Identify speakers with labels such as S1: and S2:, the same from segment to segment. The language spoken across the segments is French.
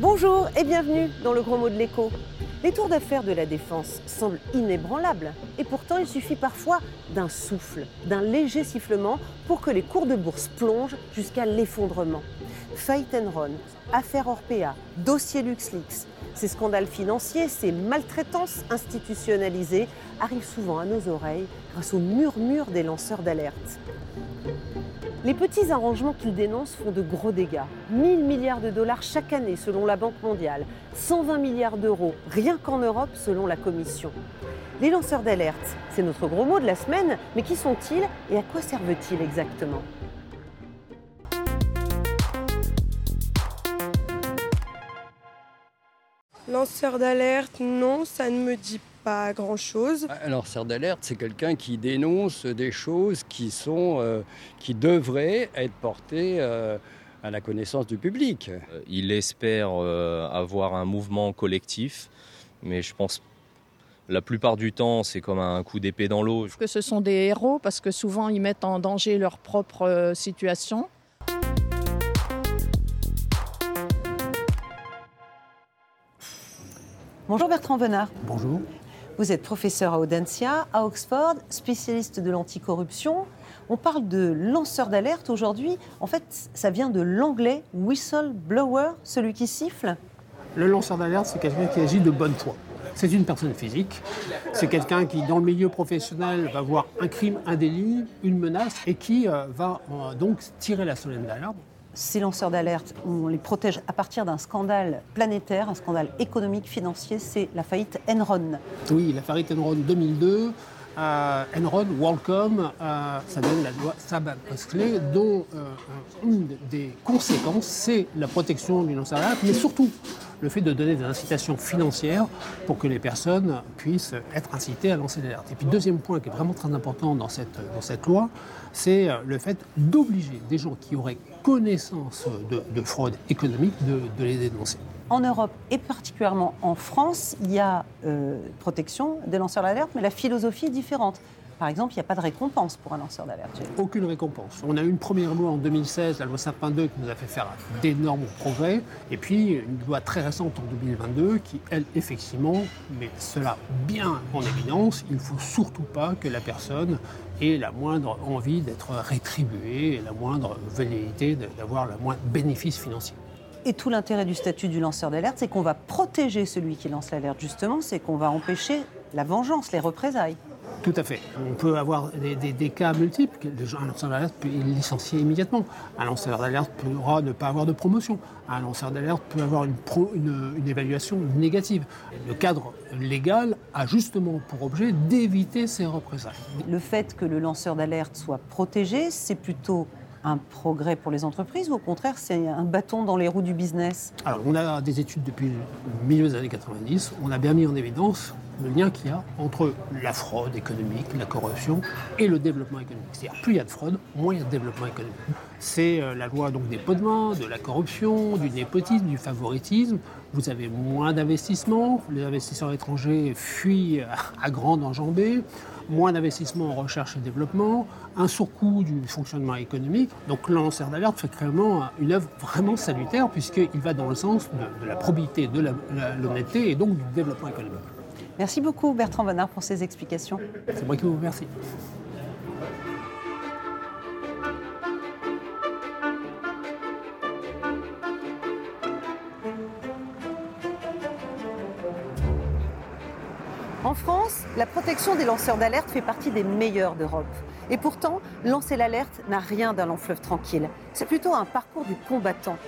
S1: Bonjour et bienvenue dans le gros mot de l'écho. Les tours d'affaires de la défense semblent inébranlables et pourtant il suffit parfois d'un souffle, d'un léger sifflement pour que les cours de bourse plongent jusqu'à l'effondrement. Fight Enron, affaire Orpea, dossier LuxLeaks, ces scandales financiers, ces maltraitances institutionnalisées arrivent souvent à nos oreilles grâce au murmure des lanceurs d'alerte. Les petits arrangements qu'ils dénoncent font de gros dégâts. 1000 milliards de dollars chaque année selon la Banque mondiale, 120 milliards d'euros rien qu'en Europe selon la Commission. Les lanceurs d'alerte, c'est notre gros mot de la semaine, mais qui sont-ils et à quoi servent-ils exactement?
S2: Lanceur d'alerte, non, ça ne me dit pas grand-chose.
S3: Un lanceur d'alerte, c'est quelqu'un qui dénonce des choses qui, sont, euh, qui devraient être portées euh, à la connaissance du public.
S4: Euh, Il espère euh, avoir un mouvement collectif, mais je pense la plupart du temps, c'est comme un coup d'épée dans l'eau.
S5: que ce sont des héros parce que souvent ils mettent en danger leur propre situation.
S1: Bonjour Bertrand Venard.
S6: Bonjour.
S1: Vous êtes professeur à Audencia, à Oxford, spécialiste de l'anticorruption. On parle de lanceur d'alerte aujourd'hui. En fait, ça vient de l'anglais whistleblower, celui qui siffle.
S6: Le lanceur d'alerte, c'est quelqu'un qui agit de bonne foi. C'est une personne physique. C'est quelqu'un qui, dans le milieu professionnel, va voir un crime, un délit, une menace et qui euh, va euh, donc tirer la sonnette d'alarme.
S1: Ces lanceurs d'alerte, on les protège à partir d'un scandale planétaire, un scandale économique, financier, c'est la faillite Enron.
S6: Oui, la faillite Enron 2002. euh, Enron, WorldCom, euh, ça donne la loi Saban-Osley, dont euh, une des conséquences, c'est la protection du lanceur d'alerte, mais surtout le fait de donner des incitations financières pour que les personnes puissent être incitées à lancer l'alerte. Et puis deuxième point qui est vraiment très important dans cette, dans cette loi, c'est le fait d'obliger des gens qui auraient connaissance de, de fraude économique de, de les dénoncer.
S1: En Europe et particulièrement en France, il y a euh, protection des lanceurs d'alerte, mais la philosophie est différente. Par exemple, il n'y a pas de récompense pour un lanceur d'alerte.
S6: Aucune récompense. On a eu une première loi en 2016, la loi Sapin 2, qui nous a fait faire d'énormes progrès, et puis une loi très récente en 2022 qui, elle, effectivement, met cela bien en évidence. Il ne faut surtout pas que la personne ait la moindre envie d'être rétribuée, la moindre velléité d'avoir le moindre bénéfice financier.
S1: Et tout l'intérêt du statut du lanceur d'alerte, c'est qu'on va protéger celui qui lance l'alerte, justement, c'est qu'on va empêcher la vengeance, les représailles.
S6: Tout à fait. On peut avoir des, des- des cas multiples. Un lanceur d'alerte peut être licencié immédiatement. Un lanceur d'alerte pourra ne pas avoir de promotion. Un lanceur d'alerte peut avoir une, pro- une- une évaluation négative. Le cadre légal a justement pour objet d'éviter ces représailles.
S1: Le fait que le lanceur d'alerte soit protégé, c'est plutôt un progrès pour les entreprises ou au contraire, c'est un bâton dans les roues du business?
S6: Alors, on a des études depuis le milieu des années 90. On a bien mis en évidence le lien qu'il y a entre la fraude économique, la corruption et le développement économique. C'est-à-dire, plus il y a de fraude, moins il y a de développement économique. C'est euh, la loi donc des pots de main, de la corruption, du népotisme, du favoritisme. Vous avez moins d'investissements, les investisseurs étrangers fuient à- grande enjambée, moins d'investissements en recherche et développement, un surcoût du fonctionnement économique. Donc le lanceur d'alerte fait clairement une œuvre vraiment salutaire puisqu'il va dans le sens de, la probité, de l'honnêteté et donc du développement économique.
S1: Merci beaucoup Bertrand Bonnard pour ces explications.
S6: C'est moi qui vous remercie.
S1: En France, la protection des lanceurs d'alerte fait partie des meilleures d'Europe. Et pourtant, lancer l'alerte n'a rien d'un long fleuve tranquille. C'est plutôt un parcours du combattant.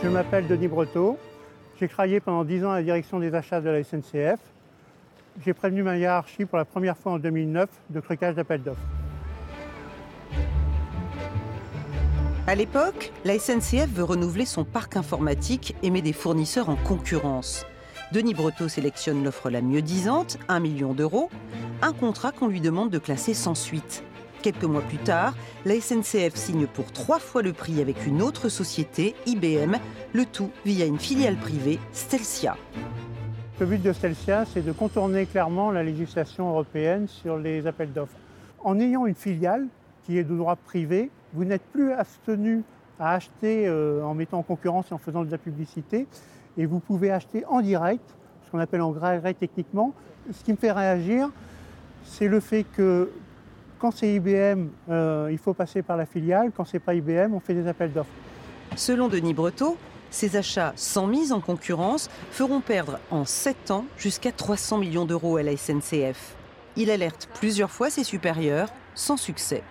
S7: Je m'appelle Denis Breteau. J'ai travaillé pendant 10 ans à la direction des achats de la SNCF. J'ai prévenu ma hiérarchie pour la première fois en 2009 de trucage d'appel d'offres.
S1: À l'époque, la SNCF veut renouveler son parc informatique et met des fournisseurs en concurrence. Denis Breteau sélectionne l'offre la mieux disante, 1 million d'euros, un contrat qu'on lui demande de classer sans suite. Quelques mois plus tard, la SNCF signe pour trois fois le prix avec une autre société, IBM, le tout via une filiale privée, Stelcia.
S7: Le but de Stelcia, c'est de contourner clairement la législation européenne sur les appels d'offres. En ayant une filiale qui est de droit privé, vous n'êtes plus abstenu à acheter euh, en mettant en concurrence et en faisant de la publicité, et vous pouvez acheter en direct, ce qu'on appelle en gré techniquement. Ce qui me fait réagir, c'est le fait que quand c'est IBM, euh, il faut passer par la filiale. Quand c'est pas IBM, on fait des appels d'offres.
S1: Selon Denis Breteau, ces achats sans mise en concurrence feront perdre en 7 ans jusqu'à 300 millions d'euros à la SNCF. Il alerte plusieurs fois ses supérieurs, sans succès.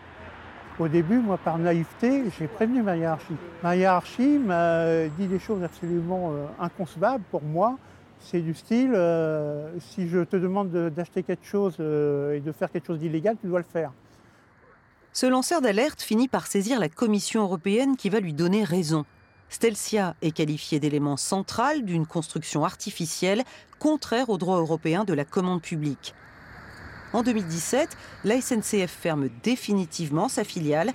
S7: Au début, moi, par naïveté, j'ai prévenu ma hiérarchie. Ma hiérarchie m'a dit des choses absolument euh, inconcevables pour moi. C'est du style, euh, si je te demande d'acheter quelque chose euh, et de faire quelque chose d'illégal, tu dois le faire.
S1: Ce lanceur d'alerte finit par saisir la Commission européenne qui va lui donner raison. Stelcia est qualifié d'élément central d'une construction artificielle contraire au droit européen de la commande publique. En 2017, la SNCF ferme définitivement sa filiale,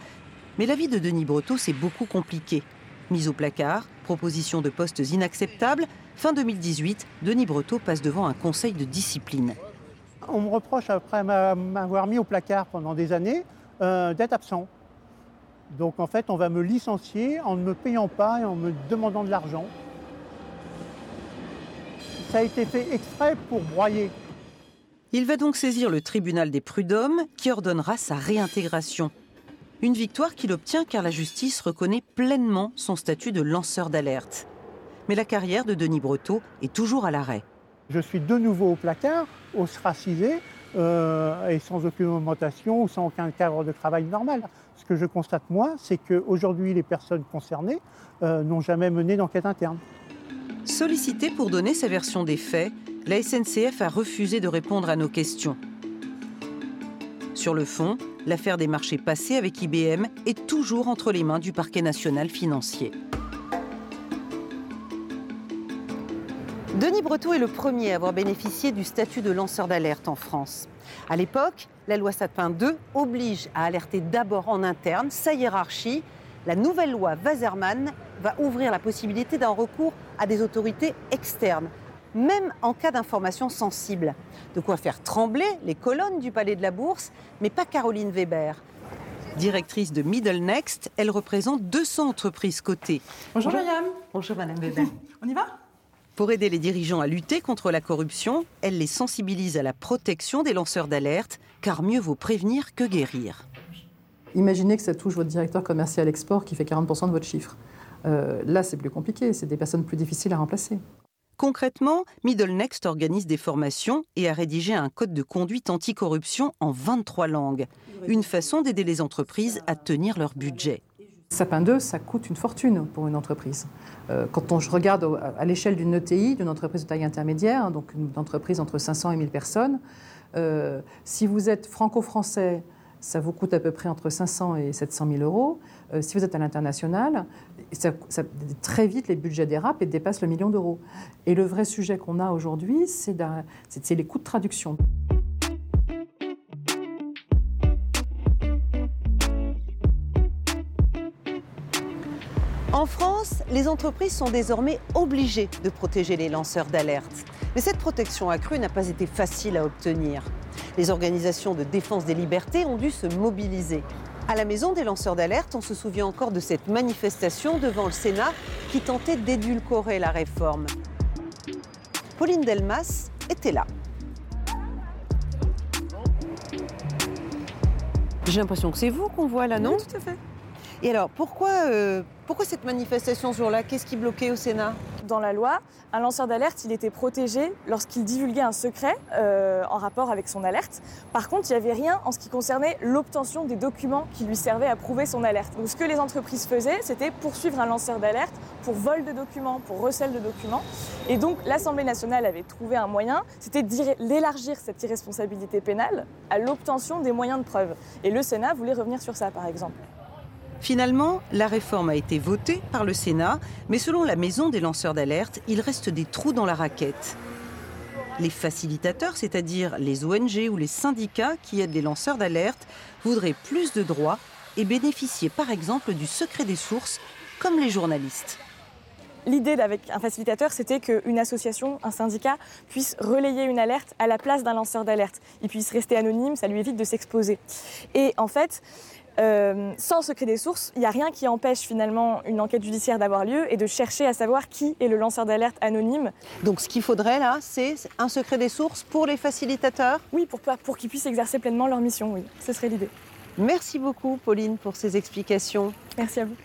S1: mais la vie de Denis Breteau s'est beaucoup compliquée. Mise au placard, proposition de postes inacceptables, fin 2018, Denis Breteau passe devant un conseil de discipline.
S7: On me reproche, après m'avoir mis au placard pendant des années, euh, d'être absent. Donc en fait, on va me licencier en ne me payant pas et en me demandant de l'argent. Ça a été fait exprès pour broyer.
S1: Il va donc saisir le tribunal des prud'hommes qui ordonnera sa réintégration. Une victoire qu'il obtient car la justice reconnaît pleinement son statut de lanceur d'alerte. Mais la carrière de Denis Breteau est toujours à l'arrêt.
S7: Je suis de nouveau au placard, ostracisé, euh, et sans aucune augmentation ou sans aucun cadre de travail normal. Ce que je constate, moi, c'est qu'aujourd'hui, les personnes concernées euh, n'ont jamais mené d'enquête interne.
S1: Sollicité pour donner sa version des faits, la SNCF a refusé de répondre à nos questions. Sur le fond, l'affaire des marchés passés avec IBM est toujours entre les mains du parquet national financier. Denis Breteau est le premier à avoir bénéficié du statut de lanceur d'alerte en France. À l'époque, la loi Sapin 2 oblige à alerter d'abord en interne sa hiérarchie. La nouvelle loi Wasserman va ouvrir la possibilité d'un recours à des autorités externes, même en cas d'information sensible. De quoi faire trembler les colonnes du Palais de la Bourse, mais pas Caroline Weber. Directrice de Middle Next, elle représente 200 entreprises cotées.
S8: Bonjour Myriam.
S1: Bonjour Madame Weber.
S8: On y va?
S1: Pour aider les dirigeants à lutter contre la corruption, elle les sensibilise à la protection des lanceurs d'alerte, car mieux vaut prévenir que guérir.
S8: Imaginez que ça touche votre directeur commercial export qui fait 40% de votre chiffre. Euh, là, c'est plus compliqué, c'est des personnes plus difficiles à remplacer.
S1: Concrètement, Middle Next organise des formations et a rédigé un code de conduite anticorruption en 23 langues. Une façon d'aider les entreprises à tenir leur budget.
S8: Sapin 2, ça coûte une fortune pour une entreprise. Euh, quand on, je regarde à l'échelle d'une ETI, d'une entreprise de taille intermédiaire, donc une entreprise entre 500 et 1000 personnes, euh, si vous êtes franco-français, ça vous coûte à peu près entre 500 et 700 000 euros. Euh, si vous êtes à l'international, très vite, les budgets dérapent et dépassent le million d'euros. Et le vrai sujet qu'on a aujourd'hui, c'est les coûts de traduction.
S1: En France, les entreprises sont désormais obligées de protéger les lanceurs d'alerte. Mais cette protection accrue n'a pas été facile à obtenir. Les organisations de défense des libertés ont dû se mobiliser. À la maison des lanceurs d'alerte, on se souvient encore de cette manifestation devant le Sénat qui tentait d'édulcorer la réforme. Pauline Delmas était là. J'ai l'impression que c'est vous qu'on voit là, non?
S2: Tout à fait.
S1: Et alors, pourquoi, euh, pourquoi cette manifestation ce jour-là? Qu'est-ce qui bloquait au Sénat?
S9: Dans la loi, un lanceur d'alerte, était protégé lorsqu'il divulguait un secret euh, en rapport avec son alerte. Par contre, il n'y avait rien en ce qui concernait l'obtention des documents qui lui servaient à prouver son alerte. Ce que les entreprises faisaient, c'était poursuivre un lanceur d'alerte pour vol de documents, pour recel de documents. Et donc, l'Assemblée nationale avait trouvé un moyen, c'était d'élargir cette irresponsabilité pénale à l'obtention des moyens de preuve. Et le Sénat voulait revenir sur ça, par exemple.
S1: Finalement, la réforme a été votée par le Sénat, mais selon la Maison des lanceurs d'alerte, il reste des trous dans la raquette. Les facilitateurs, c'est-à-dire les ONG ou les syndicats qui aident les lanceurs d'alerte, voudraient plus de droits et bénéficier par exemple du secret des sources, comme les journalistes.
S9: L'idée avec un facilitateur, c'était qu'une association, un syndicat, puisse relayer une alerte à la place d'un lanceur d'alerte. Il puisse rester anonyme, ça lui évite de s'exposer. Et en fait, euh, sans secret des sources, il n'y a rien qui empêche finalement une enquête judiciaire d'avoir lieu et de chercher à savoir qui est le lanceur d'alerte anonyme.
S1: Donc ce qu'il faudrait là, c'est un secret des sources pour les facilitateurs?
S9: Oui, pour, pour qu'ils puissent exercer pleinement leur mission, oui, ce serait l'idée.
S1: Merci beaucoup Pauline pour ces explications.
S9: Merci à vous.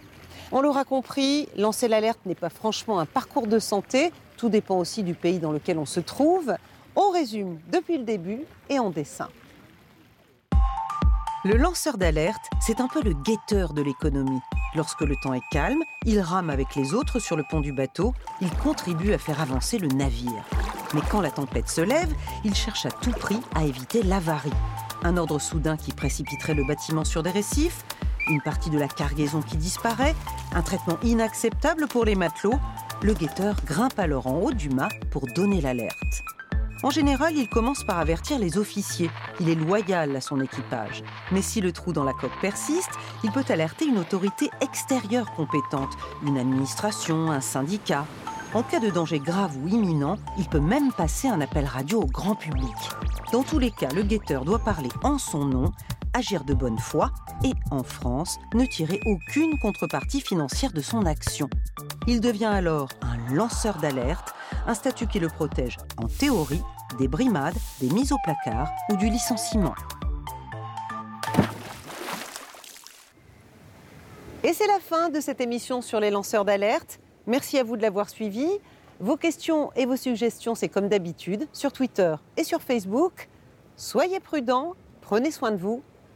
S1: On l'aura compris, lancer l'alerte n'est pas franchement un parcours de santé, tout dépend aussi du pays dans lequel on se trouve. On résume depuis le début et en dessin. Le lanceur d'alerte, c'est un peu le guetteur de l'économie. Lorsque le temps est calme, il rame avec les autres sur le pont du bateau, il contribue à faire avancer le navire. Mais quand la tempête se lève, il cherche à tout prix à éviter l'avarie. Un ordre soudain qui précipiterait le bâtiment sur des récifs, une partie de la cargaison qui disparaît, un traitement inacceptable pour les matelots, le guetteur grimpe alors en haut du mât pour donner l'alerte. En général, il commence par avertir les officiers. Il est loyal à son équipage. Mais si le trou dans la coque persiste, il peut alerter une autorité extérieure compétente, une administration, un syndicat. En cas de danger grave ou imminent, il peut même passer un appel radio au grand public. Dans tous les cas, le guetteur doit parler en son nom, agir de bonne foi et, en France, ne tirer aucune contrepartie financière de son action. Il devient alors un lanceur d'alerte, un statut qui le protège, en théorie, des brimades, des mises au placard ou du licenciement. Et c'est la fin de cette émission sur les lanceurs d'alerte. Merci à vous de l'avoir suivi. Vos questions et vos suggestions, c'est comme d'habitude, sur Twitter et sur Facebook. Soyez prudents, prenez soin de vous